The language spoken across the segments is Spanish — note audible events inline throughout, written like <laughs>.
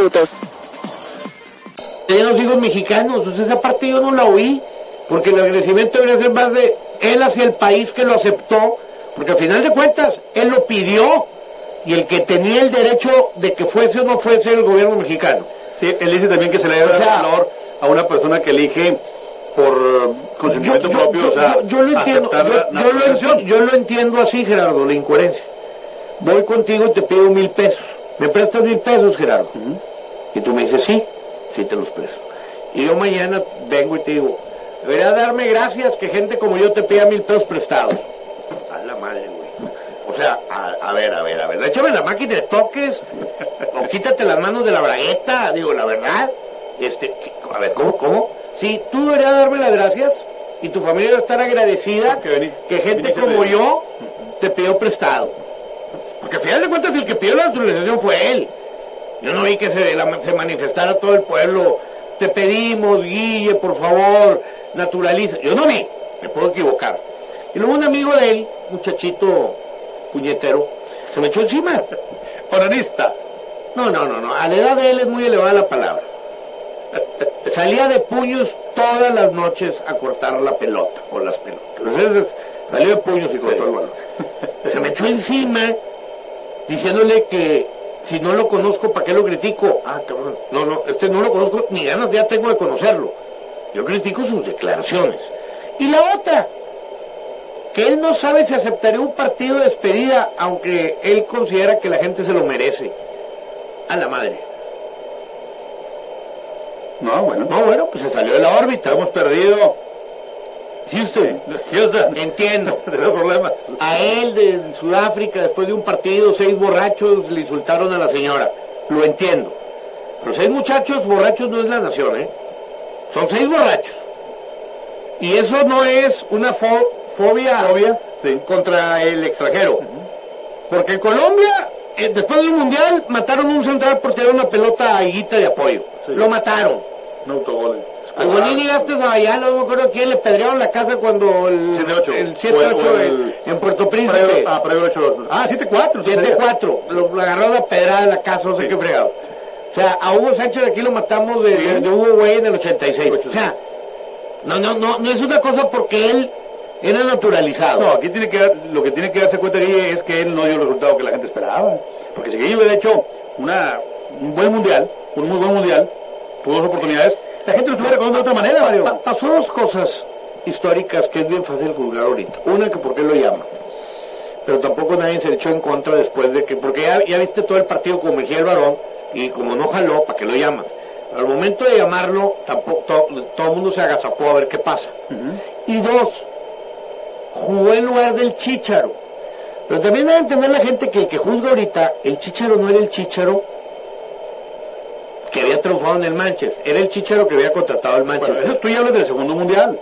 minutos. los hijos mexicanos. O sea, esa parte yo no la oí, porque el agradecimiento debería ser más de él hacia el país que lo aceptó, porque al final de cuentas, él lo pidió, y el que tenía el derecho de que fuese o no fuese el gobierno mexicano. Sí, él dice también que se le debe O sea, dar valor a una persona que elige por consentimiento propio, o sea, yo- yo lo entiendo, yo, yo lo entiendo, yo lo entiendo así, Gerardo, la incoherencia. Voy contigo y te pido mil pesos. ¿Me prestas mil pesos, Gerardo? Y tú me dices, sí, sí te los presto. Y yo mañana vengo y te digo, debería darme gracias que gente como yo te pida mil pesos prestados. A la madre, güey. O sea, a, a ver, a ver, a ver, échame la máquina de toques, o quítate las manos de la bragueta, digo, la verdad. Este, ¿qué- a ver, ¿cómo, cómo? Sí, tú deberías darme las gracias y tu familia debe estar agradecida Que gente como yo te pidió prestado. Porque al final de cuentas el que pidió la naturalización fue él. Yo no vi que se, la- se manifestara todo el pueblo. Te pedimos, Guille, por favor, naturaliza. Yo no vi, me puedo equivocar. Y luego un amigo de él, muchachito puñetero, se me echó encima. <laughs> Onanista. No, no, no, no. A la edad de él es muy elevada la palabra. <laughs> Salía de puños todas las noches a cortar la pelota, o las pelotas. Entonces, salió de puños y cortó el balón. Se me echó encima diciéndole que si no lo conozco, ¿para qué lo critico? Ah, cabrón. No, no, este no lo conozco, ni ganas ya tengo de conocerlo. Yo critico sus declaraciones. Y la otra, que él no sabe si aceptaría un partido de despedida, aunque él considera que la gente se lo merece. A la madre. No, bueno. No, bueno, pues se salió de la órbita. Hemos perdido. Houston, Houston. entiendo. <laughs> Tenemos problemas. A él de Sudáfrica, después de un partido, seis borrachos le insultaron a la señora. Lo entiendo. Pero seis muchachos borrachos no es la nación, ¿eh? Son seis borrachos. Y eso no es una fo- fobia, Fobia, sí. contra el extranjero. Porque en Colombia, eh, después del Mundial, mataron un central por tirar una pelota a higuita de apoyo. Sí. Lo mataron. Un autogol. Al Bonini Gastes Guayala, no me acuerdo quién le pedrearon la casa cuando el 7-8. el 7-8 O el- en- en Puerto Príncipe. Ah, previo 8 Ah, 7-4. 7-4. Lo, lo agarró la pedrada de la casa, no sé Sí. qué fregado. O sea, a Hugo Sánchez aquí lo matamos de, Sí. de- de Hugo Güey en el 86. O sea, no, no, no, no es una cosa porque él era naturalizado. No, aquí tiene que dar- lo que tiene que darse cuenta Guille es que él no dio el resultado que la gente esperaba. Porque si Guille hubiera hecho una, un buen mundial, un muy buen mundial, tuvo dos oportunidades, la gente lo estuviera de otra manera, Mario. Pa- pasó dos cosas históricas que es bien fácil juzgar ahorita. Una, que por qué lo llama. Pero tampoco nadie se echó en contra después de que, porque ya, ya viste todo el partido con Mejía el Varón, y como no jaló, ¿para qué lo llamas? Al momento de llamarlo, tampoco, to- todo el mundo se agazapó a ver qué pasa. Y dos, jugó en lugar del Chícharo. Pero también debe entender la gente que el que juzga ahorita, el Chícharo no era el Chícharo que había triunfado en el Manchester, era el Chícharo que había contratado el Bueno, Manchester. eso tú ya hablas del segundo mundial.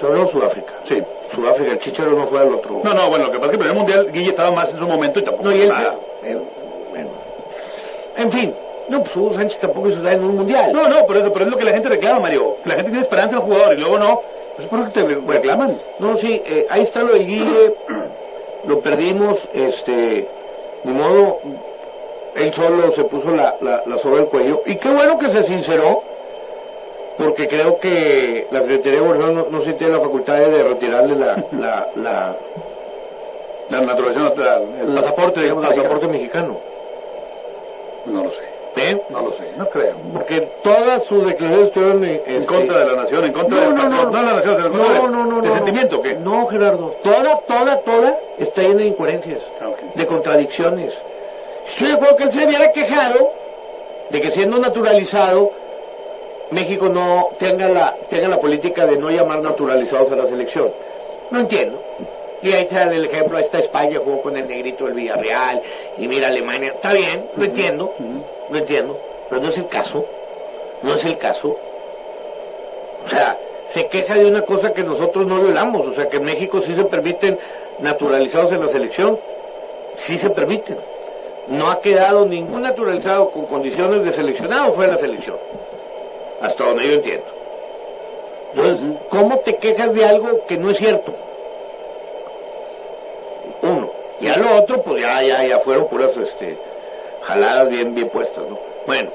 Yo hablo de Sudáfrica. Sí. Sudáfrica, el Chicharo no fue al otro. No, no, bueno, lo que pasa es que el primer mundial Guille estaba más en su momento y tampoco No, y él nada. eh, bueno. En fin, no, pues Hugo Sánchez tampoco hizo nada en un mundial. No, no, pero, eso- pero es lo que la gente reclama, Mario. La gente tiene esperanza en el jugador y luego no. Pues por lo que te reclaman. No, sí, eh, ahí está lo de Guille, lo perdimos, este, ni modo, él solo se puso la, la, la soga al cuello, y qué bueno que se sinceró, porque creo que la Secretaría de Gobierno no, no se tiene la facultad de retirarle la, la, la, La naturalización, el pasaporte, el digamos, pasaporte mexicano. No lo sé. ¿Eh? No lo sé, no creo. Porque todas sus declaraciones estuvieron en, En este, contra de la nación, en contra no, no, la nación, en contra no, de- no, no, de no, sentimiento, ¿qué? No, Gerardo. Toda, toda, toda está llena de incoherencias, Ah, ok. de contradicciones. Estoy de acuerdo que él se hubiera quejado de que siendo naturalizado, México no tenga la, tenga la política de no llamar naturalizados a la selección. No entiendo. Y ahí está el ejemplo, ahí está España, jugó con el negrito del Villarreal, y mira Alemania. Está bien, lo entiendo, lo entiendo, pero no es el caso. No es el caso. O sea, se queja de una cosa que nosotros no violamos. O sea, que en México sí se permiten naturalizados en la selección. Sí se permiten. No ha quedado ningún naturalizado con condiciones de seleccionado fuera de la selección. Hasta donde yo entiendo. Entonces, ¿cómo te quejas de algo que no es cierto? Uno. Y a lo otro, pues ya, ya, ya fueron puras este, jaladas bien, bien puestas, ¿no? Bueno,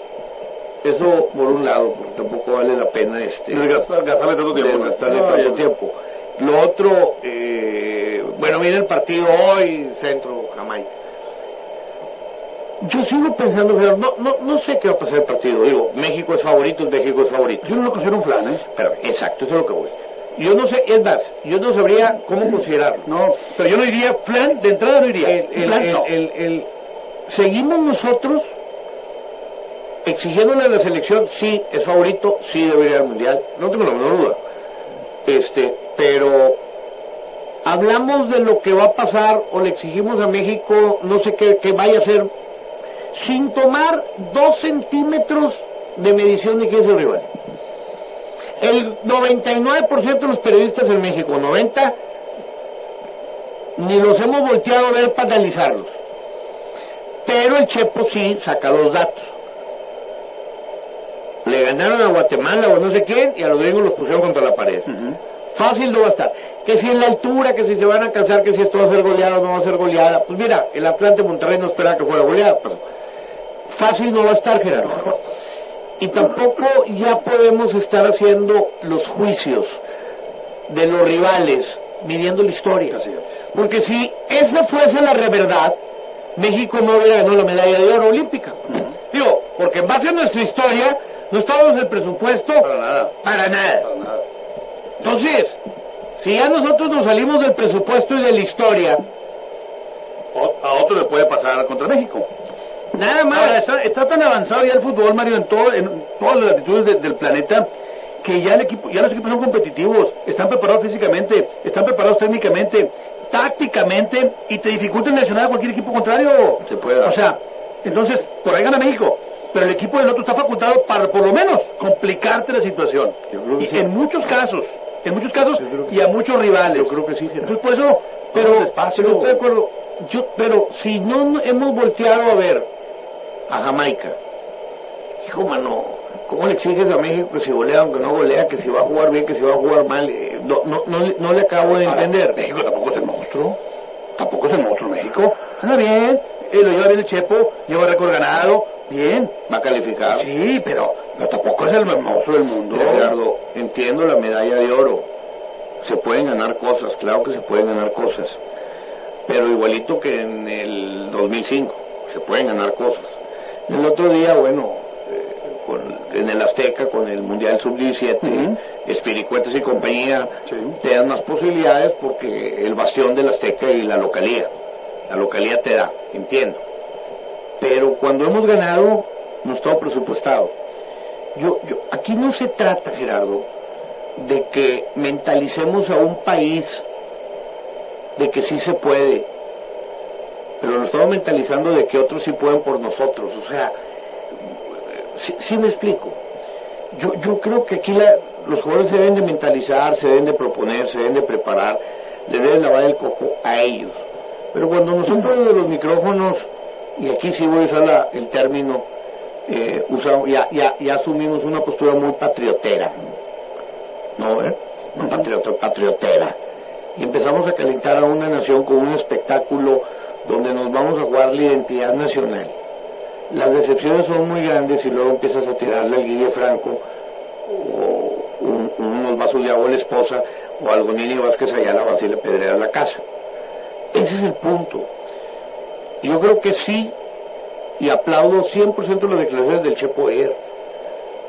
eso por un lado, porque tampoco vale la pena este gastar, gastarle tanto tiempo. gastarle No, tanto tiempo. Lo otro, eh, bueno, viene el partido hoy, Centro, Jamaica. Yo sigo pensando, pero no, no, no sé qué va a pasar el partido. Digo, México es favorito, México es favorito. Yo no lo considero un flan, ¿eh? Pero, exacto, eso es lo que voy. Yo no sé, es más, yo no sabría cómo considerarlo. No, pero yo no iría flan, de entrada no iría. El- el- Flan, el- no. el- el- seguimos nosotros exigiéndole a la selección, sí, es favorito, sí debería ir al mundial, no tengo la menor duda. Este, pero hablamos de lo que va a pasar o le exigimos a México, no sé qué, que vaya a ser, sin tomar dos centímetros de medición de quién es el rival. El 99% de los periodistas en México, 90, ni los hemos volteado a ver para analizarlos. Pero el Chepo sí saca los datos. Le ganaron a Guatemala o no sé quién y a los gringos los pusieron contra la pared. Fácil no va a estar. Que si en la altura, que si se van a cansar, que si esto va a ser goleada o no va a ser goleada. Pues mira, el Atlante Monterrey no esperaba que fuera goleada, pero fácil no va a estar, Gerardo. Y tampoco ya podemos estar haciendo los juicios de los rivales midiendo la historia. Porque si esa fuese la verdad, México no hubiera ganado la medalla de oro olímpica. Digo, porque en base a nuestra historia, no estábamos en el presupuesto Para nada. para nada. Para nada. Entonces, si ya nosotros nos salimos del presupuesto y de la historia, a otro le puede pasar contra México. Nada más. Ahora, está, está tan avanzado ya el fútbol, Mario, en, todo, en todas las latitudes de- del planeta, que ya, el equipo, ya los equipos son competitivos, están preparados físicamente, están preparados técnicamente, tácticamente, y te dificultan lesionar a cualquier equipo contrario. Se puede. O sea, entonces, por ahí gana México. Pero el equipo del otro está facultado para, por lo menos, complicarte la situación. Y sí. en muchos casos, en muchos casos, y a muchos rivales. Yo creo que sí. Entonces, por eso, pero pero estoy de acuerdo. Yo, pero si no hemos volteado a ver a Jamaica, hijo mano, ¿cómo le exiges a México que si golea aunque no golea, que si va a jugar bien, que si va a jugar mal? Eh, No, no, no, le- no le acabo de Ahora, entender. México tampoco es el monstruo. Tampoco es el monstruo México. Anda bien. eh, lo lleva bien el Chepo. Lleva récord ganado. Bien. Va a calificar. Sí, pero, pero tampoco es el monstruo del mundo. Gerardo, entiendo la medalla de oro. Se pueden ganar cosas, claro que se pueden ganar cosas. Pero igualito que en el 2005, se pueden ganar cosas. El otro día, bueno, eh, con- en el Azteca, con el Mundial Sub-17, Ujú. Espiricuetas y compañía, Sí. te dan más posibilidades porque el bastión del Azteca y la localía. La localía te da, entiendo. Pero cuando hemos ganado, no está presupuestado. Yo, yo, aquí no se trata, Gerardo, de que mentalicemos a un país de que sí se puede, pero lo estamos mentalizando de que otros sí pueden por nosotros. O sea, sí, sí me explico. Yo, yo creo que aquí la- los jugadores se deben de mentalizar, se deben de proponer, se deben de preparar, le deben lavar el coco a ellos. Pero cuando nosotros de los micrófonos, y aquí sí voy a usar la- el término, eh, usamos- ya, ya, ya asumimos una postura muy patriotera. ¿No, eh? No patriota, patriotera. Y empezamos a calentar a una nación con un espectáculo donde nos vamos a jugar la identidad nacional. Las decepciones son muy grandes y luego empiezas a tirarle al Guille Franco o un- unos vasos de agua a la esposa o algo Nini Vázquez Ayala vas y le pedreas la casa. Ese es el punto. Yo creo que sí, y aplaudo 100% las declaraciones del Chepo ayer.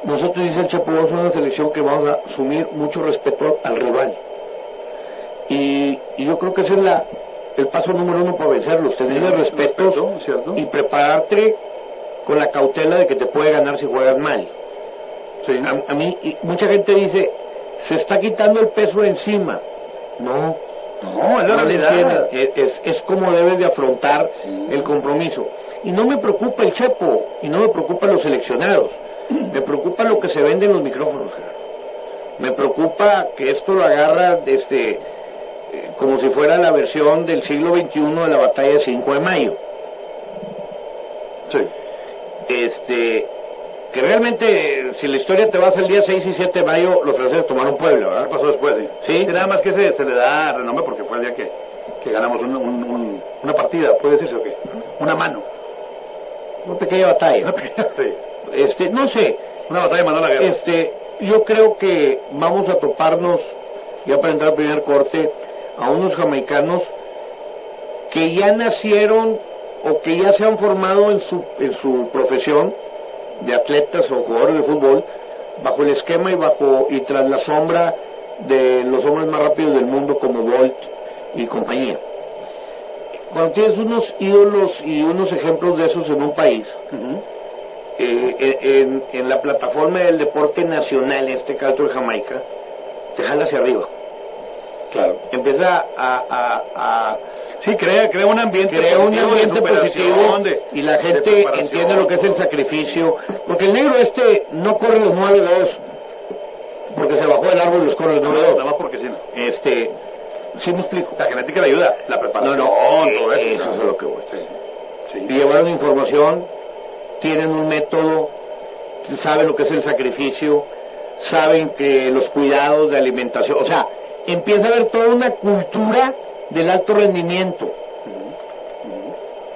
Nosotros, dice el Chepo, a ser una selección que vamos a asumir mucho respeto al rival. Y, y yo creo que ese es la, el paso número uno para vencerlos, tener el respeto y prepararte con la cautela de que te puede ganar si juegas mal. Sí. A, a mí, y mucha gente dice, se está quitando el peso de encima. No, No, es la no realidad. Es, es como debes de afrontar el compromiso. Y no me preocupa el Chepo, y no me preocupan los seleccionados. Me preocupa lo que se vende en los micrófonos. Me preocupa que esto lo agarra este, eh, como si fuera la versión del siglo XXI de la batalla de 5 de mayo. Sí. Este, que realmente, si la historia te vas al día 6 y 7 de mayo, los franceses tomaron Puebla, ¿verdad? Pasó después, sí. Sí. Y nada más que se, se le da renombre porque fue el día que, que ganamos un- un- un- una partida, puede decirse o qué. Una mano. Una pequeña batalla. Una pequeña- sí. Este, no sé. Una batalla mandó la guerra. Este, yo creo que vamos a toparnos, ya para entrar al primer corte, a unos jamaicanos que ya nacieron o que ya se han formado en su, en su profesión de atletas o jugadores de fútbol bajo el esquema y bajo y tras la sombra de los hombres más rápidos del mundo como Bolt y compañía. Cuando tienes unos ídolos y unos ejemplos de esos en un país, eh, en, en la plataforma del deporte nacional, en este caso de Jamaica, te jala hacia arriba. Claro. Empieza a, a, a Sí, crea, crea un ambiente crea un ambiente positivo de- y la gente entiende lo que es el sacrificio. Porque el negro este no corre los 9-2 porque se bajó del árbol y los corre los No, nada 9-2. más porque sí. no. Este, ¿sí me explico? La genética le ayuda, la preparación, No, no, eh, todo eso. eso es lo que voy. Sí. Sí. Llevaron información, tienen un método, saben lo que es el sacrificio, saben que los cuidados de alimentación, o sea, empieza a haber toda una cultura del alto rendimiento.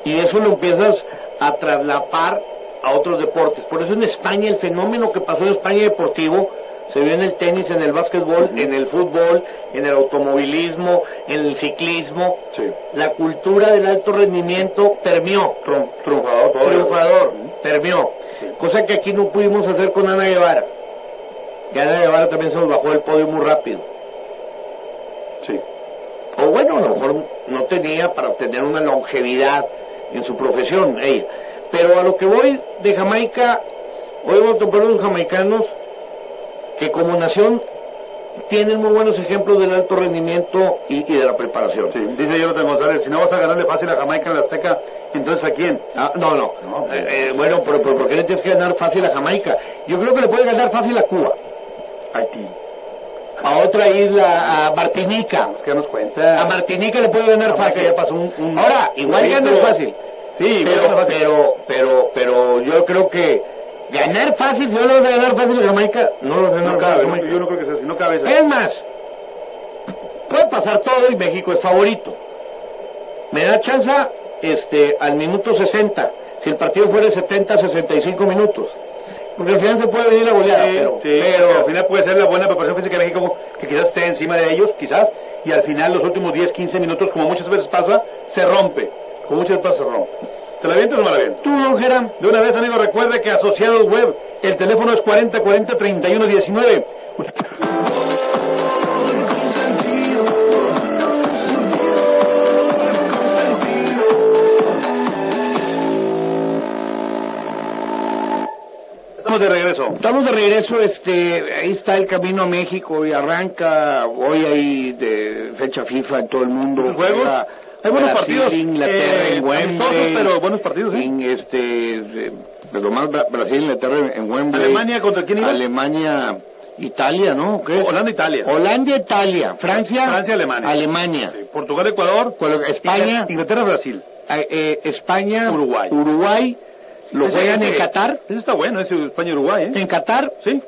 Y eso lo empiezas a traslapar a otros deportes. Por eso en España el fenómeno que pasó en España deportivo se vio en el tenis, en el básquetbol, en el fútbol, en el automovilismo, en el ciclismo. Sí. La cultura del alto rendimiento permeó. Triun- triunfador. Triunfador, permeó. Cosa que aquí no pudimos hacer con Ana Guevara. Y Ana Guevara también se nos bajó del podio muy rápido. Sí. O bueno, a lo mejor no tenía para obtener una longevidad en su profesión ella. Pero a lo que voy de Jamaica, hoy vamos a topar unos jamaicanos que como nación tienen muy buenos ejemplos del alto rendimiento y, y de la preparación. Sí, dice Jonathan González, si no vas a ganarle fácil a Jamaica en la Azteca, entonces ¿a quién? Ah, no, no. No, Eh, eh, bueno, pero, pero ¿por qué le tienes que ganar fácil a Jamaica? Yo creo que le puede ganar fácil a Cuba, Haití. A otra isla, a Martinica. Que darnos cuenta. A Martinica le puede ganar fácil. ya pasó un- un- Ahora, igual Sí, gana pero- fácil. Sí, pero, fácil. pero, pero, pero yo creo que ganar fácil, si no lo vas a ganar fácil a Jamaica, no lo vas a ganar No fácil a cabe, Jamaica. yo no creo que sea así, no cabe eso. Es más, puede pasar todo y México es favorito. Me da chance este, al minuto 60, si el partido fuera de 70 65 minutos. Porque al final se puede venir la goleada, Sí, pero, sí, pero- al final puede ser la buena preparación física de México que quizás esté encima de ellos, quizás, y al final los últimos 10, 15 minutos, como muchas veces pasa, se rompe. Como muchas veces pasa, se rompe. ¿Te la avientas o no la aviento? tú, don Geram, De una vez, amigo, recuerde que Asociados Web, el teléfono es 4040-3119. Estamos de regreso. Estamos de regreso, este, ahí está el camino a México y arranca hoy ahí de fecha FIFA en todo el mundo. ¿Los juegos? Juega Hay buenos Brasil, partidos, Inglaterra eh, en Wembley. pero buenos partidos, ¿eh? En este, lo más Bra- Brasil, Inglaterra en Wembley. Alemania, ¿contra quién iba? Alemania, Italia, ¿no? ¿Qué? Holanda, Italia. Holanda, Italia. Francia. Francia, Alemania. Alemania. Sí, Portugal, Ecuador. España. Inglaterra, Brasil. eh, eh, España. Uruguay. Uruguay. Lo Ese- juegan en Qatar. Ese está bueno, ese España-Uruguay, ¿eh? En Qatar. Sí.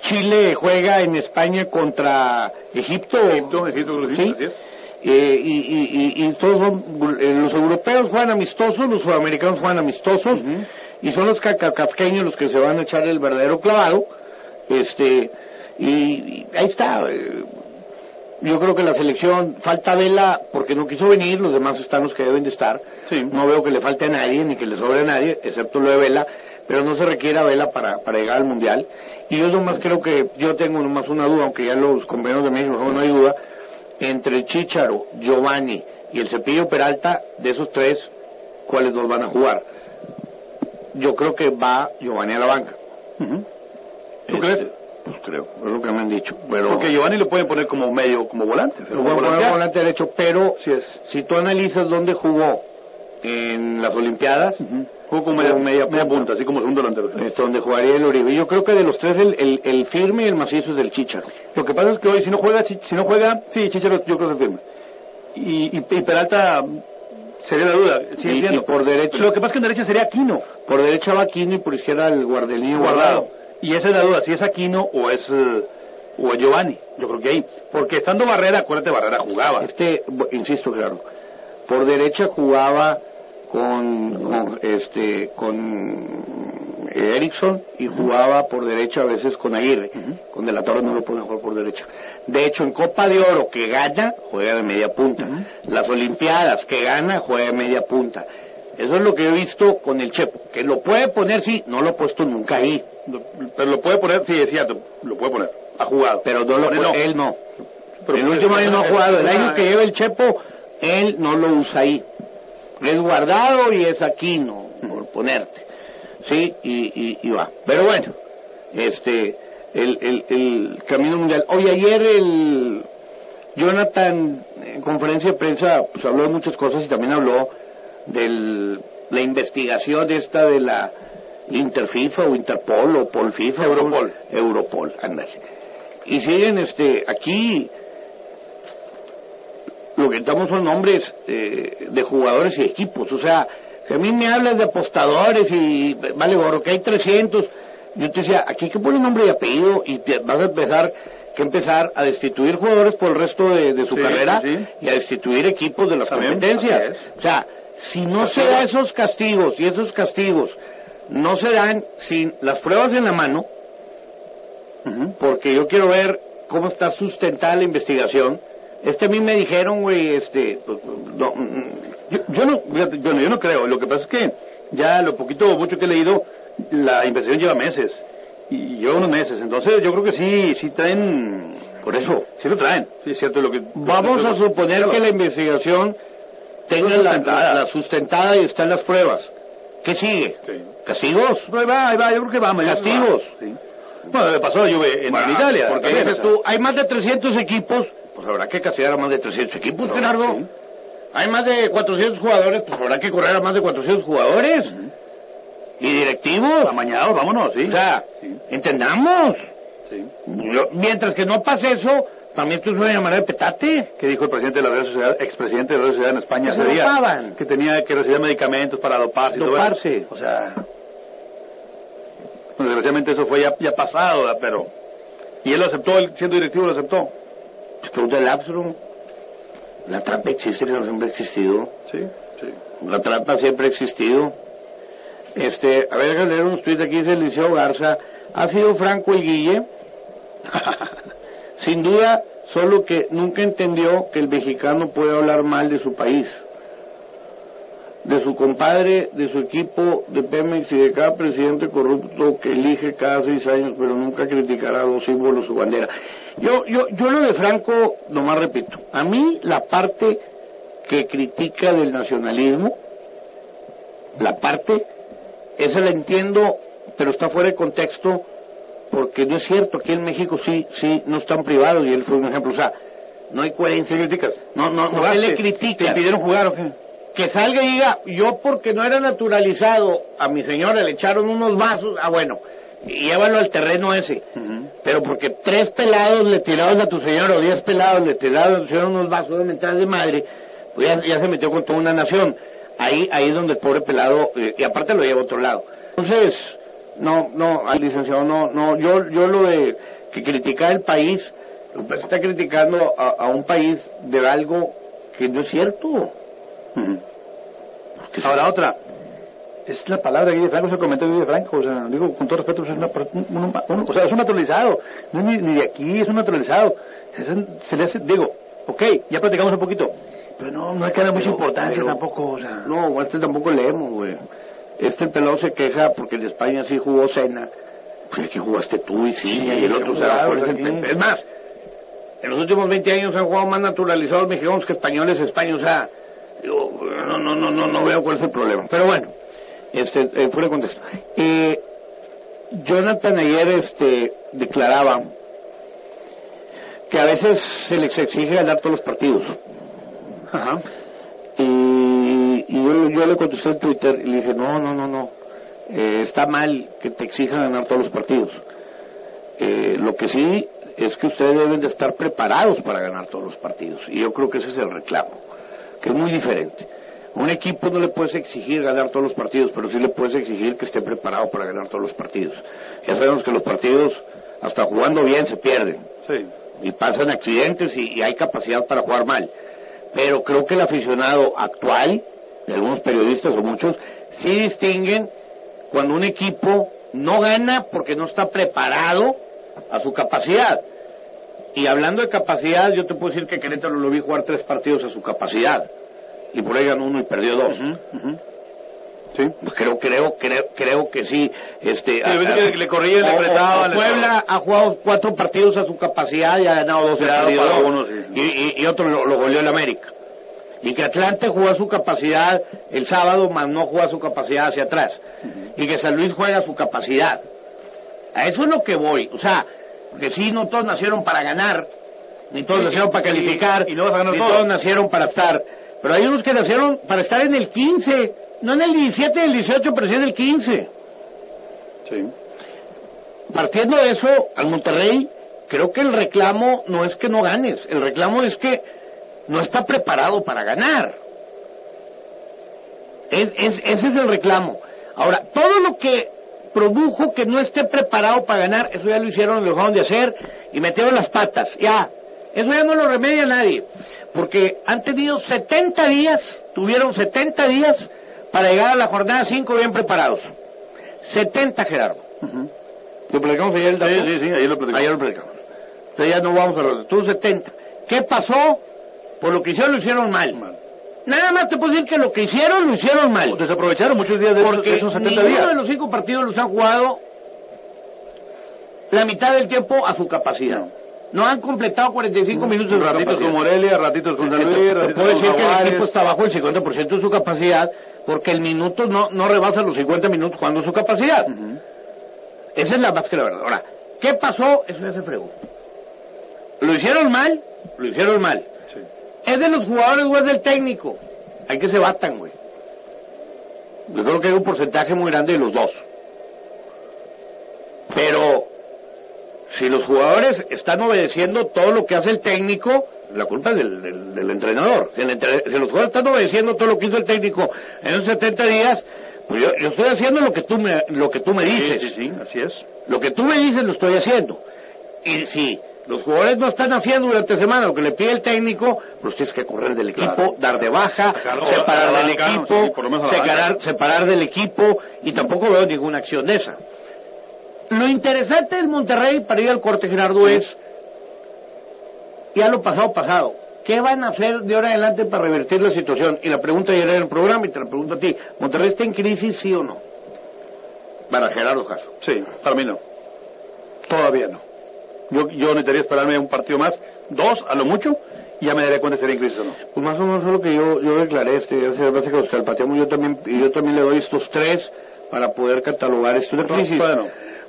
Chile juega en España contra Egipto. Egipto, Egipto, Egipto, Sí. así es. Eh, y, y- y- y todos son, eh, los europeos juegan amistosos, los sudamericanos juegan amistosos, y son los cacacafqueños los que se van a echar el verdadero clavado. Este, y, y ahí está. eh, yo creo que la selección, falta Vela porque no quiso venir, los demás están los que deben de estar. Sí. No veo que le falte a nadie, ni que le sobre a nadie, excepto lo de Vela, pero no se requiere a Vela para, para llegar al Mundial. Y yo nomás creo que, yo tengo nomás una duda, aunque ya los compañeros de México no hay duda, entre Chicharo, Giovanni y el Cepillo Peralta, de esos tres, ¿cuáles dos van a jugar? Yo creo que va Giovanni a la banca. Ujú. ¿Tú crees? Pues creo, es lo que me han dicho. Pero Porque Giovanni lo pueden poner como medio, como volante. lo a poner como volante derecho, pero Sí es. si tú analizas dónde jugó en las Olimpiadas, Jugó como media, media, media punta, así como segundo delantero. es donde jugaría el Uribe. Yo creo que de los tres el, el, el firme y el macizo es del Chicharo. Lo que pasa es que hoy, si no juega, Chi- si no juega, sí, Chicharo yo creo que firme. Y, y, y Peralta sería la duda. Sí, Y- por derecho. Lo que pasa es que en derecha sería Aquino, Por derecha va Aquino y por izquierda el guardelín guardado. Y esa es la duda, si es Aquino o es, eh, o es Giovanni. Yo creo que ahí. Porque estando Barrera, acuérdate, Barrera jugaba. Este, insisto, Gerardo, por derecha jugaba con, con este con Erickson y jugaba por derecha a veces con Aguirre. Con De la Torre no lo pueden jugar por derecha. De hecho, en Copa de Oro que gana, juega de media punta. Las Olimpiadas que gana, juega de media punta. Eso es lo que he visto con el Chepo. Que lo puede poner, sí, no lo he puesto nunca ahí. Pero lo puede poner, sí, es cierto, lo puede poner. Ha jugado. Pero no lo no. él no. Pero el último año no ha jugado. El año que lleva el Chepo, él no lo usa ahí. Es guardado y es aquí, no, por ponerte. Sí, y, y, y va. Pero bueno, este, el, el, el camino mundial. Hoy ayer el Jonathan, en conferencia de prensa, pues habló de muchas cosas y también habló de la investigación esta de la Interfifa o Interpol o Polfifa. Europol. Europol, ándale. Y siguen, este, aquí lo que estamos son nombres eh, de jugadores y equipos. O sea, si a mí me hablas de apostadores y vale, gorro, que hay 300, yo te decía, aquí hay que poner nombre y apellido y te vas a empezar que empezar a destituir jugadores por el resto de, de su Sí, carrera sí, y a destituir equipos de las También, competencias. O sea, si no se da esos castigos y esos castigos no se dan sin las pruebas en la mano, porque yo quiero ver cómo está sustentada la investigación. Este a mí me dijeron, güey, este, pues, no, mm, Yo, yo no, fíjate, bueno, yo no creo. Lo que pasa es que ya lo poquito o mucho que he leído, la investigación lleva meses. Y lleva unos meses. Entonces yo creo que sí, sí traen... Por eso. Sí lo traen. Sí, es cierto lo que... vamos a suponer que la investigación tenga la, sustentada. la sustentada y están las pruebas. ¿Qué sigue? Sí. ¿Castigos? Ahí va, ahí va, yo creo que vamos. Castigos. Sí. Bueno, le pasó a Juve en, Bueno, Italia. Porque también, dices tú, hay más de 300 equipos, pues habrá que castigar a más de 300 equipos, Gerardo. sí. Hay más de 400 jugadores, pues habrá que correr a más de 400 jugadores. Y directivos. Amañados, vámonos, sí. O sea, Sí. entendamos. Sí. Yo- mientras que no pase eso, también tú me llamaré petate. ¿Qué dijo el presidente de la Real Sociedad, expresidente de la Real Sociedad en España ese se día? dopaban. Que tenía que recibir medicamentos para doparse. y todo eso. Doparse. O sea, bueno, desgraciadamente eso fue ya, ya pasado, ¿verdad? pero... Y él lo aceptó, él siendo directivo lo aceptó. Pregunta el Absalom. La trampa existe, no siempre ha existido. Sí, sí. La trampa siempre ha existido. Este, a ver, déjame leer unos tweets aquí, dice Liceo Garza. ¿Ha sido franco el Guille? <laughs> Sin duda, solo que nunca entendió que el mexicano puede hablar mal de su país, de su compadre, de su equipo, de Pemex y de cada presidente corrupto que elige cada seis años, pero nunca criticará dos símbolos su bandera. Yo, yo, yo lo de Franco, nomás repito, a mí la parte que critica del nacionalismo, la parte, esa la entiendo, pero está fuera de contexto, porque no es cierto, aquí en México sí, sí, no están privados, y él fue un ejemplo, o sea, no hay coherencia. criticas? No, no, no, le ¿Te critica. impidieron jugar o qué? Que salga y diga, yo porque no era naturalizado, a mi señora le echaron unos vasos, ah bueno, y llévalo al terreno ese. Pero porque tres pelados le tiraron a tu señora, o diez pelados le tiraron a tu señora unos vasos de mentadas de madre, pues ya, ya se metió con toda una nación. Ahí, ahí es donde el pobre pelado, eh, y aparte lo lleva a otro lado. Entonces, no, no, al licenciado, no, no, yo, yo lo de que criticar el país, que está criticando a, a un país de algo que no es cierto. Ahora otra. Es la palabra Guille Franco, es el comentario de Guille Franco. O sea, digo con todo respeto, es, una, un- o sea, es un naturalizado. No es ni, ni de aquí, es un naturalizado. Se, se le hace, digo, ok, ya platicamos un poquito. Pero no, no hay que dar mucha importancia pero- tampoco. O sea, No, este tampoco leemos, güey. Este pelado se queja porque en España sí jugó Cena. Pues aquí jugaste tú y sí, Sí, y el otro se ese aquí. pe- Es más, en los últimos 20 años han jugado más naturalizados mexicanos que españoles españoles. O sea, yo no, no, no, no, no veo cuál es el problema. Pero bueno, este, eh, fuera de contexto. Eh, Jonathan ayer este, declaraba que a veces se les exige ganar todos los partidos. ajá. Y, yo, yo le contesté en Twitter y le dije, no, no, no, no, Eh, está mal que te exijan ganar todos los partidos. Eh, lo que sí es que ustedes deben de estar preparados para ganar todos los partidos. Y yo creo que ese es el reclamo, que es muy diferente. Un equipo no le puedes exigir ganar todos los partidos, pero sí le puedes exigir que esté preparado para ganar todos los partidos. Ya sabemos que los partidos, hasta jugando bien, se pierden Sí. y pasan accidentes y, y hay capacidad para jugar mal. Pero creo que el aficionado actual de algunos periodistas o muchos, sí distinguen cuando un equipo no gana porque no está preparado a su capacidad. Y hablando de capacidad, yo te puedo decir que Querétaro lo vi jugar tres partidos a su capacidad. Y por ahí ganó uno y perdió dos. Sí. Creo, creo, creo, creo que sí. Este, a, que le corrían, le apretaban. Puebla ha jugado cuatro partidos a su capacidad y ha ganado dos. Uno, y, y, y, otro lo, lo goleó el América. Y que Atlante jugó a su capacidad el sábado, más no jugó a su capacidad hacia atrás. Y que San Luis juega su capacidad. A eso es lo que voy. O sea, porque sí, no todos nacieron para ganar, ni todos nacieron para calificar, y, no ni todo. todos nacieron para estar. Pero hay unos que nacieron para estar en el 15, no en el 17, el 18, pero sí en el 15. Sí. Partiendo de eso, al Monterrey, creo que el reclamo no es que no ganes, el reclamo es que no está preparado para ganar. Es, es, ese es el reclamo. Ahora, todo lo que produjo que no esté preparado para ganar, eso ya lo hicieron, lo dejaron de hacer y metieron las patas. Ya, eso ya no lo remedia nadie, porque han tenido 70 días, tuvieron 70 días para llegar a la jornada 5 bien preparados. 70, Gerardo. Uh -huh. Lo platicamos ayer el. Sí, sí, sí, ayer lo platicamos. Ayer lo platicamos. Entonces ya no vamos a Tú 70. ¿Qué pasó? Por lo que hicieron, lo hicieron mal. Nada más te puedo decir que lo que hicieron, lo hicieron mal. Desaprovecharon muchos días de Porque esos 70 ninguno días. de los cinco partidos los han jugado la mitad del tiempo a su capacidad. No han completado 45 minutos de Ratitos capacidad. con Morelia, ratitos con San Luis, ratitos puedo decir que el equipo está bajo el 50% de su capacidad porque el minuto no, no rebasa los 50 minutos jugando su capacidad. Ujú. Esa es la más que la verdad. Ahora, ¿qué pasó? Eso ya se fregó. ¿Lo hicieron mal? Lo hicieron mal. Sí. ¿Es de los jugadores o es del técnico? Hay que se batan, güey. Yo creo que hay un porcentaje muy grande de los dos. Pero si los jugadores están obedeciendo todo lo que hace el técnico, la culpa es del, del- del entrenador. Si, el entre- si los jugadores están obedeciendo todo lo que hizo el técnico en esos 70 días, pues yo, yo estoy haciendo lo que tú me, lo que tú me dices. Sí, sí, sí, así es. Lo que tú me dices lo estoy haciendo. Y si los jugadores no están haciendo durante semana lo que le pide el técnico, pues tienes que correr del equipo, Claro. dar de baja, separar del banca, equipo, sí, por lo menos a la separar, separar del equipo, y tampoco veo ninguna acción de esa. Lo interesante del Monterrey, para ir al corte, Gerardo, es ya lo pasado, pasado. ¿Qué van a hacer de ahora en adelante para revertir la situación? Y la pregunta ya era en el programa y te la pregunto a ti. ¿Monterrey está en crisis, sí o no? Para Gerardo Jasso. Sí, para mí no. Todavía no. Yo, yo necesitaría esperarme un partido más, dos a lo mucho, y ya me daré cuenta si en crisis o no. Pues más o menos es lo que yo, yo declaré, este, parece que los calpateamos, yo también, y yo también le doy estos tres para poder catalogar esto de No, crisis. bueno.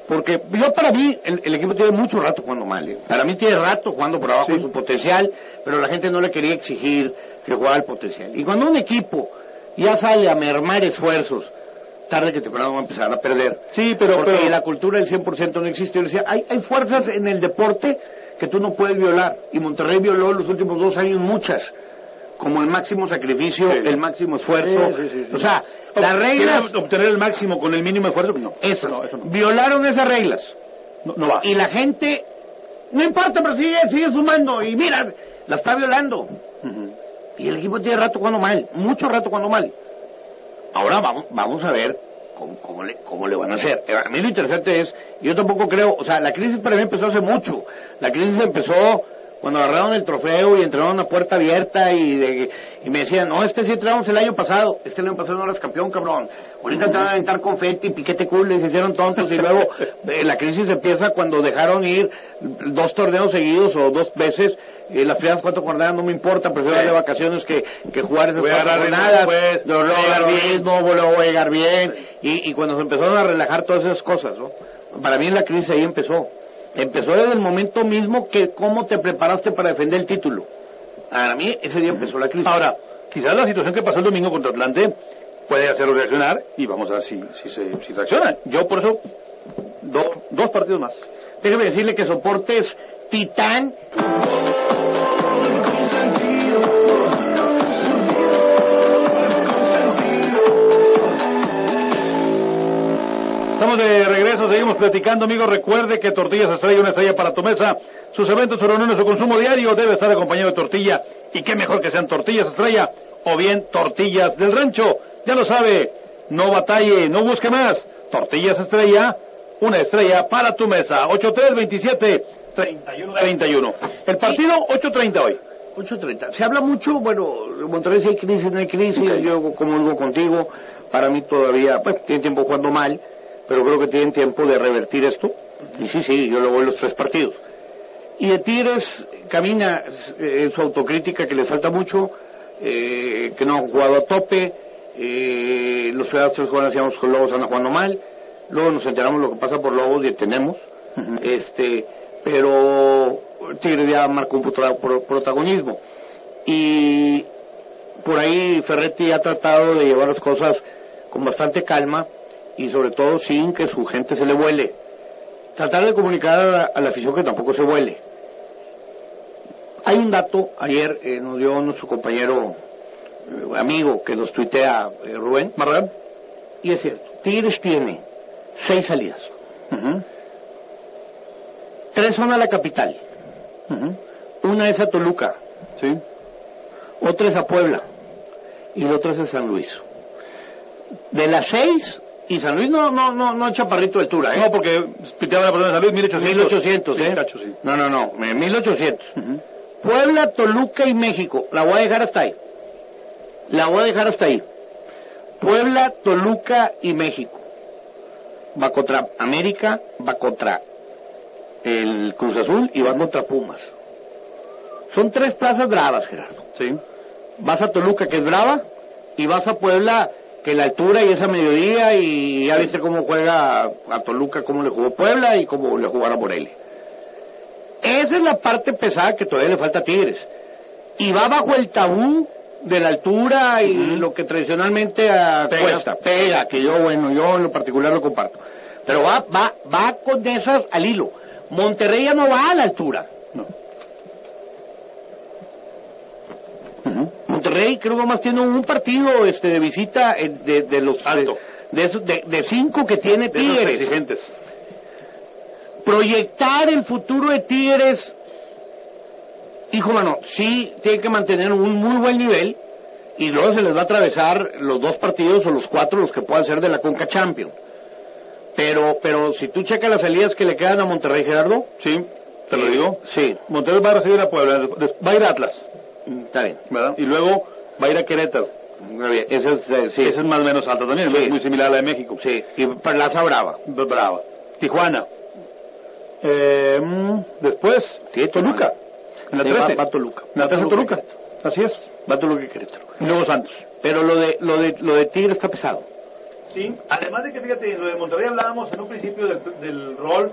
Porque yo para mí, el, el equipo tiene mucho rato jugando mal. ¿eh? Para mí tiene rato jugando por abajo Sí. de su potencial, pero la gente no le quería exigir que jugara el potencial. Y cuando un equipo ya sale a mermar esfuerzos, tarde que temprano va a empezar a perder. Sí, pero, Porque pero la cultura del 100% no existe. Yo decía, hay, hay fuerzas en el deporte que tú no puedes violar. Y Monterrey violó en los últimos dos años muchas. Como el máximo sacrificio, Sí. el máximo esfuerzo. Sí, sí. O sea, las reglas, ¿Quieres obtener el máximo con el mínimo esfuerzo? No, eso, no, eso no. violaron esas reglas. No, no va. Y la gente, no importa, pero sigue, sigue sumando. Y mira, la está violando. Y el equipo tiene rato jugando mal, mucho rato jugando mal. Ahora vamos, vamos a ver cómo, cómo le, cómo le van a hacer. Eh, A mí lo interesante es, yo tampoco creo, o sea, la crisis para mí empezó hace mucho. La crisis empezó cuando agarraron el trofeo y entraron a puerta abierta y, de- y me decían, no, este sí entramos el año pasado, este el año pasado no eras campeón, cabrón. Ahorita te van a aventar confeti, piquete cool, les hicieron tontos y luego <laughs> eh, la crisis empieza cuando dejaron ir dos torneos seguidos o dos veces. eh, las primeras cuatro jornadas no me importa, prefiero Sí. darle vacaciones que, que jugar esas cuatro jornadas. voy a llegar bien, no, voy a llegar bien. Y, y cuando se empezaron a relajar todas esas cosas, ¿no? Para mí la crisis ahí empezó. Empezó desde el momento mismo que cómo te preparaste para defender el título. Para mí ese día empezó la crisis. Ahora, quizás la situación que pasó el domingo contra Atlante puede hacerlo reaccionar y vamos a ver si, si, se, si reacciona. Yo por eso, do- dos partidos más. Déjeme decirle que soportes Titán. Estamos de regreso, seguimos platicando, amigos. Recuerde que Tortillas Estrella, una estrella para tu mesa. Sus eventos, su reuniones, su consumo diario debe estar acompañado de tortilla. Y qué mejor que sean Tortillas Estrella, o bien tortillas del rancho. Ya lo sabe, no batalle, no busque más. Tortillas estrella, una estrella para tu mesa. 8327 31 31. El partido 8.30 hoy. 8.30. Se habla mucho, bueno, Monterrey si hay crisis, no hay crisis, yo como digo contigo, para mí todavía, pues tiene tiempo jugando mal, pero creo que tienen tiempo de revertir esto. Y sí, sí, yo lo voy los tres partidos. Y de Tigres camina eh, en su autocrítica que le falta mucho, eh, que no ha jugado a tope, eh, los ciudadanos que hacíamos con Lobos andan jugando mal, luego nos enteramos lo que pasa por Lobos y tenemos, este, pero Tigres ya marcó un protagonismo. Y por ahí Ferretti ha tratado de llevar las cosas con bastante calma y sobre todo sin que su gente se le vuele. Tratar de comunicar a la, afición que tampoco se vuele. Hay un dato, ayer eh, nos dio nuestro compañero eh, amigo que nos tuitea eh, Rubén Marrán, y es cierto, Tigres tiene seis salidas. Tres son a la capital. Una es a Toluca. Otra es a Puebla. Y la otra es a San Luis. De las seis, y San Luis no, no, no, no es chaparrito de altura, ¿eh? No, porque piteaba la persona de San Luis 1800. 1800, ¿eh? No, no, no, 1800. Puebla, Toluca y México. La voy a dejar hasta ahí. La voy a dejar hasta ahí. Puebla, Toluca y México. Va contra América, va contra el Cruz Azul y va contra Pumas. Son tres plazas bravas, Gerardo. Sí. Vas a Toluca, que es brava, y vas a Puebla, que la altura y esa mediodía, y ya viste cómo juega a Toluca, cómo le jugó Puebla y cómo le jugará Morelia. Esa es la parte pesada que todavía le falta a Tigres. Y va bajo el tabú de la altura y lo que tradicionalmente a cuesta, pega, que yo, bueno, yo en lo particular lo comparto. Pero va, va, va con esas al hilo. Monterrey ya no va a la altura. No. Monterrey creo que más tiene un partido este de visita eh, de, de los Alto. De, esos- de- de cinco que tiene Tigres. exigentes. Proyectar el futuro de Tigres, hijo mano, sí tiene que mantener un muy buen nivel y luego se les va a atravesar los dos partidos o los cuatro los que puedan ser de la Conca Champions. Pero, pero si tú checas las salidas que le quedan a Monterrey, Gerardo, Sí, te lo eh, digo. Sí, Monterrey va a recibir a Puebla, va a ir a Atlas, está bien. ¿verdad? Y luego va a ir a Querétaro. Muy bien. Ese es, eh, sí, Esa es más o menos alta también, Sí. es muy similar a la de México. sí, y Plaza Brava. Brava. Tijuana. Eh, mm, después, Sí, Toluca. En la Sí, 13. va- va Toluca. En la 13 Va Toluca. Toluca. Así es. Va Toluca y Querétaro. Y luego Santos. Pero lo de, lo de, lo de Tigre está pesado. Sí, además de que fíjate, lo de Monterrey hablábamos en un principio del, del rol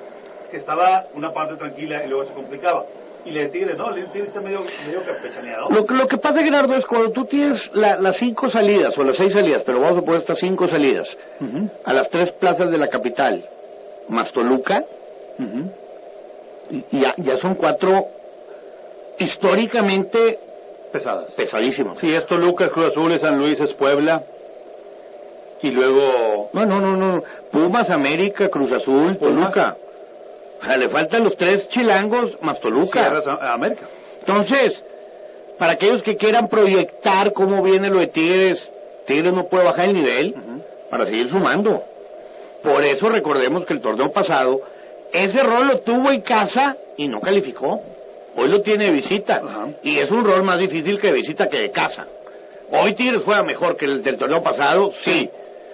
que estaba una parte tranquila y luego se complicaba. Y la de Tigres, no, la de Tigres está medio, medio campechaneado. Lo, que- lo que pasa, Gerardo, es cuando tú tienes la- las cinco salidas, o las seis salidas, pero vamos a poner estas cinco salidas, a las tres plazas de la capital, más Toluca, y- y ya, ya son cuatro históricamente Pesadas. pesadísimos. Sí, es Toluca, es Cruz Azul, es San Luis, es Puebla. Y luego... No, no, no, no. Pumas, América, Cruz Azul, Pumas. Toluca. Sea, le faltan los tres chilangos más Toluca. América. Entonces, para aquellos que quieran proyectar cómo viene lo de Tigres, Tigres no puede bajar el nivel para seguir sumando. Por eso recordemos que el torneo pasado, ese rol lo tuvo en casa y no calificó. Hoy lo tiene de visita. Ajá. Y es un rol más difícil que de visita que de casa. Hoy Tigres juega mejor que el del torneo pasado, sí.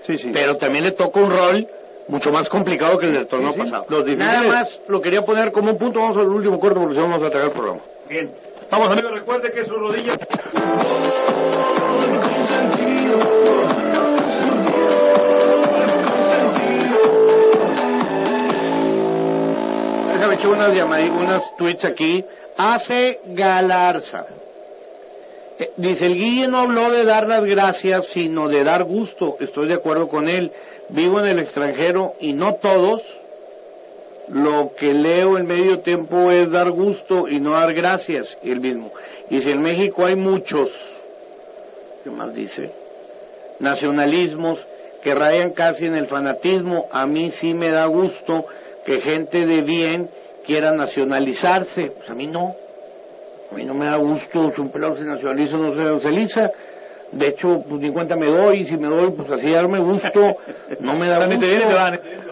Sí, sí. Pero también le toca un rol mucho más complicado que el del torneo Sí, sí. pasado. Los difíciles- Nada más lo quería poner como un punto. Vamos al último corto porque si no vamos a tragar el programa. Bien. Vamos amigos, recuerde que su rodilla... Déjame echar unas llamadas, unas tweets aquí. Hace Galarza. Eh, Dice, el Guille no habló de dar las gracias, sino de dar gusto. Estoy de acuerdo con él. Vivo en el extranjero y no todos. Lo que leo en medio tiempo es dar gusto y no dar gracias. El mismo. Y si en México hay muchos, ¿qué más dice? Nacionalismos que rayan casi en el fanatismo. A mí sí me da gusto que gente de bien quiera nacionalizarse. Pues a mí no. A mí no me da gusto un pelado se nacionaliza o no se nacionaliza. De hecho, pues ni cuenta me doy, y si me doy, pues así darme gusto, no me da gusto.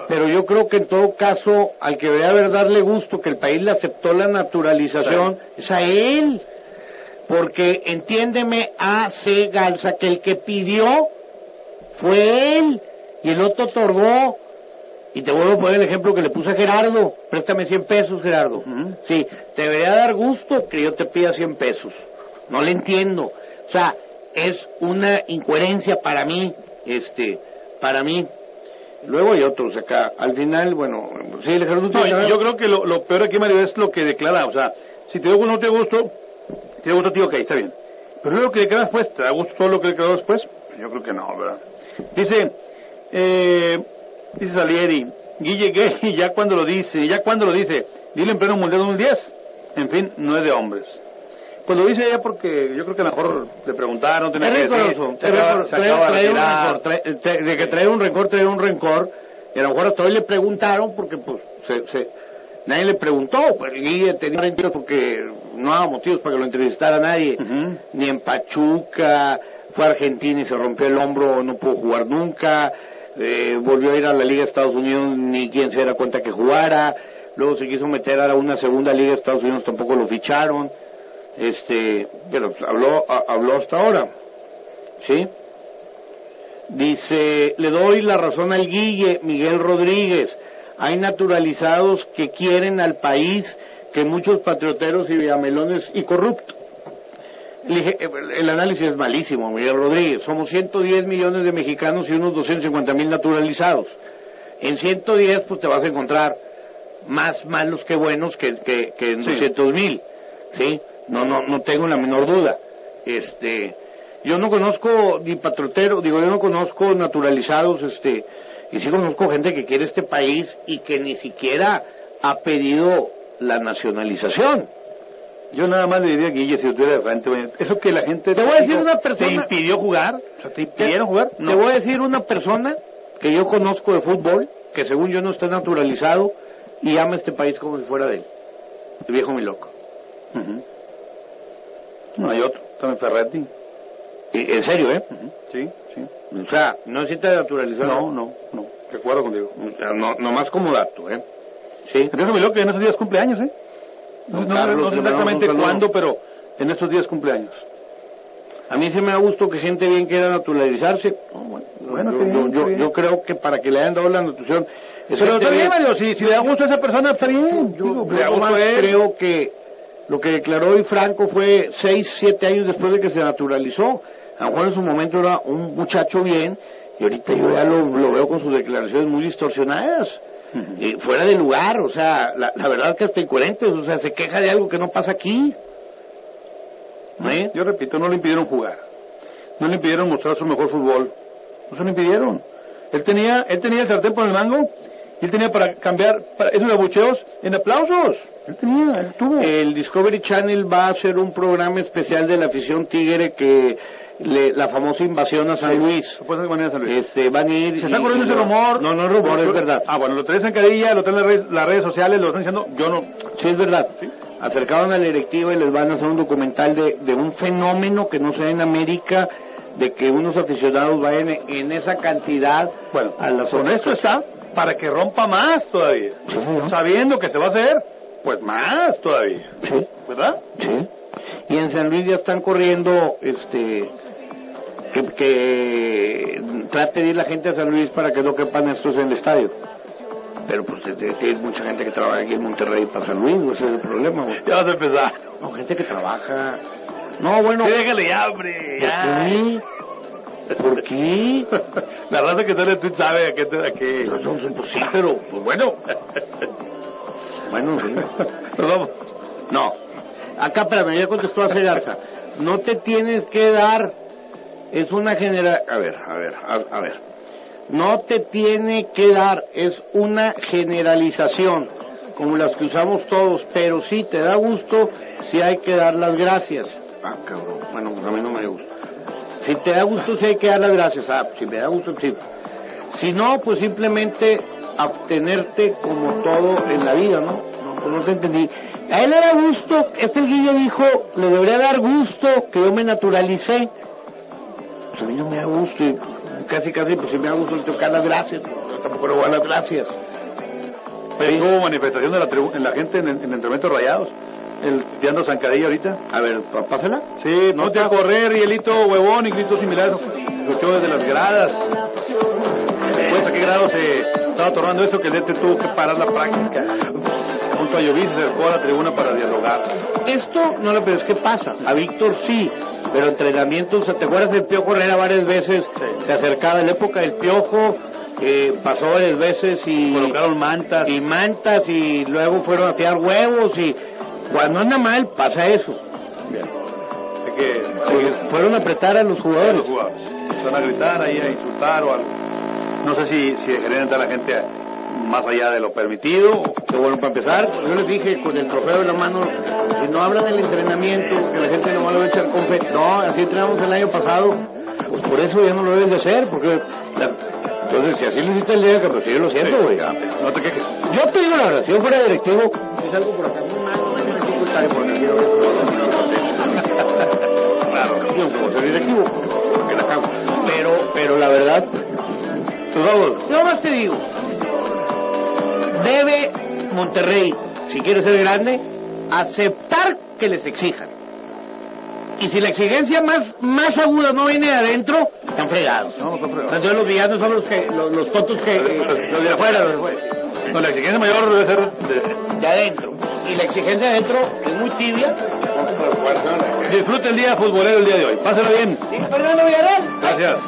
Pero yo creo que en todo caso, al que debe haber darle gusto que el país le aceptó la naturalización, es a él. Porque entiéndeme a C. Galza que el que pidió fue él y el otro otorgó. Y te vuelvo a poner el ejemplo que le puse a Gerardo. Préstame 100 pesos, Gerardo. Sí, te debería dar gusto que yo te pida 100 pesos. No le entiendo. O sea, es una incoherencia para mí, este, para mí. Luego hay otros acá. Al final, bueno, sí, Gerardo No, yo, creo que lo, lo peor aquí, Mario, es lo que declara. O sea, si te digo no te gusto, te gusta a ti, ok, está bien. Pero luego que declara después, ¿te da gusto todo lo que declaró después? Yo creo que no, ¿verdad? Dice, eh, dice Salieri, Guille Gay, <laughs> ya cuando lo dice, ya cuando lo dice, dile en pleno Mundial 2010. En fin, no es de hombres. Cuando lo dice ella porque yo creo que a lo mejor le preguntaron, tenía que decir, se acaba- acaba de trae un retirar. rencor, trae- trae- de que trae un rencor, trae un rencor, y a lo mejor hasta hoy le preguntaron porque pues se, se- nadie le preguntó, pues tenía rencor porque no había motivos para que lo entrevistara nadie, ni en Pachuca, fue a Argentina y se rompió el hombro, no pudo jugar nunca, eh, volvió a ir a la Liga de Estados Unidos, ni quien se diera cuenta que jugara, luego se quiso meter a una segunda Liga de Estados Unidos, tampoco lo ficharon, este, pero habló, a- habló hasta ahora, ¿sí? Dice, le doy la razón al Guille, Miguel Rodríguez. Hay naturalizados que quieren al país que muchos patrioteros y villamelones y corruptos. El análisis es malísimo, Miguel Rodríguez. Somos 110 millones de mexicanos y unos 250 mil naturalizados. En 110, pues te vas a encontrar más malos que buenos que, que, que en Sí. 200 mil. ¿Sí? No, no, no tengo la menor duda. Este, yo no conozco ni patriotero, digo, yo no conozco naturalizados, este, y sí conozco gente que quiere este país y que ni siquiera ha pedido la nacionalización. Yo nada más le diría a Guille, si lo tuviera de frente, eso que la gente... Te voy a decir una persona- ¿Te impidió jugar? O sea, ¿te impidieron jugar? Te voy a decir una persona que yo conozco de fútbol, que según yo no está naturalizado y ama este país como si fuera de él. El viejo mi loco. Ujú. No, hay otro, también Ferretti. Y- En serio, ¿eh? Sí, sí. O sea, no necesita naturalizar. No, no, no, de acuerdo contigo. O sea, no, nomás como dato, ¿eh? Sí. Loco que en esos días cumpleaños, ¿eh? No, no- Carlos, no sé exactamente cuándo, pero en estos días cumpleaños. A mí sí me da gusto que gente bien quiera naturalizarse. No, bueno, Bueno, yo, qué bien, yo- qué yo- bien. yo creo que para que le hayan dado la nutrición... Pero está bien. Mario, si, si le da gusto a esa persona, está bien. Yo, Digo, le da gusto creo que lo que declaró hoy Franco fue seis, siete años después de que se naturalizó. A lo mejor en su momento era un muchacho bien y ahorita yo ya lo, lo veo con sus declaraciones muy distorsionadas. Y fuera de lugar, o sea, la, la verdad que hasta incoherentes, o sea, se queja de algo que no pasa aquí. ¿Eh? Yo repito, no le impidieron jugar. No le impidieron mostrar su mejor fútbol. No se lo impidieron. Él tenía, él tenía el sartén por el mango y él tenía para cambiar para esos abucheos en aplausos. Él tenía, él tuvo. El Discovery Channel va a hacer un programa especial de la afición tigre que le- la famosa invasión a San Luis. San Luis. Este, van a ir. Se está corriendo ese rumor. No, no es rumor, es verdad. Ah, bueno, lo traes en cadilla, lo traen en las redes, las redes sociales, lo están diciendo. Yo no. Sí, es verdad. Acercaron a la directiva y les van a hacer un documental de, de un fenómeno que no se ve en América, de que unos aficionados vayan en, en esa cantidad Bueno, a las con esto está para que rompa más todavía. Sabiendo que se va a hacer, pues más todavía. Sí, ¿Verdad? sí. Y en San Luis ya están corriendo, este, que, que trate de ir la gente a San Luis para que no quepan estos en el estadio. Pero pues es- es- hay mucha gente que trabaja aquí en Monterrey para San Luis, ese es el problema. güey. Ya vas a empezar. No, gente que trabaja. No, bueno. Déjale. ¿Por Ya. qué? ¿Por qué? <laughs> La raza que sale Twitch sabe a qué. te- A qué. No, no, no, pues sí, pero pues bueno. Bueno, sí. <laughs> Nos vamos. No. Acá, espérame, ya contestó a Garza. No te tienes que dar. Es una genera... A ver, a ver, a, a ver. No te tiene que dar. Es una generalización. Como las que usamos todos. Pero sí te da gusto si hay que dar las gracias. Ah, cabrón. Bueno, pues a mí no me gusta. Si te da gusto, si hay que dar las gracias. Ah, si me da gusto, sí. Si no, pues simplemente abstenerte como todo en la vida, ¿no? No, pues no te entendí. A él le da gusto, este el Guille dijo, le debería dar gusto que yo me naturalicé. pues a mí no me da gusto. Y casi, casi, pues si me da gusto le tocar las gracias. Yo tampoco le voy a dar las gracias. Pero hubo manifestación de la, tribu- en la gente en, en Entrenamientos Rayados. El tirando zancadilla ahorita. A ver, pásala. Sí, no te a correr, Rielito, huevón y gritos similares. Escuchó desde las gradas. Después, ¿a qué grado se estaba tornando eso? Que el DT tuvo que parar la práctica. Junto a Llovis se acercó a la tribuna para dialogar. Esto no lo pero es que pasa. A Víctor sí, pero entrenamientos, ¿te acuerdas del Piojo Herrera varias veces? Se acercaba en la época del Piojo, eh, pasó varias veces y Colocaron mantas. y mantas y luego fueron a tirar huevos y cuando anda mal pasa eso. Bien. Que fueron a apretar a los a jugadores. los jugadores. Van a gritar ahí, a insultar o algo. No sé si, si dejarían entrar a la gente más allá de lo permitido. Que bueno, para empezar, yo les dije con el trofeo en la mano, si no hablan del entrenamiento, que la gente no va a echar confeti. No, así entrenamos el año pasado, pues por eso ya no lo deben de hacer, porque... la- entonces, si así lo hiciste el día que pues yo lo siento, güey. No te quejes. Yo te digo la verdad, si yo fuera directivo, si salgo por acá muy mal, dificultaré porque quiero... Claro, yo como soy directivo, porque la cago. Pero, pero la verdad, pues vamos, yo más te digo, debe Monterrey, si quiere ser grande, aceptar que les exijan. Y si la exigencia más, más aguda no viene de adentro, están fregados. No, no está fregado. Entonces los villanos son los que, los, los tontos que, los de afuera, los de afuera. No, la exigencia mayor debe ser de- De adentro. Y la exigencia de adentro es muy tibia. Disfrute el día futbolero el día de hoy. Pásalo bien. Fernando Villarreal. Gracias.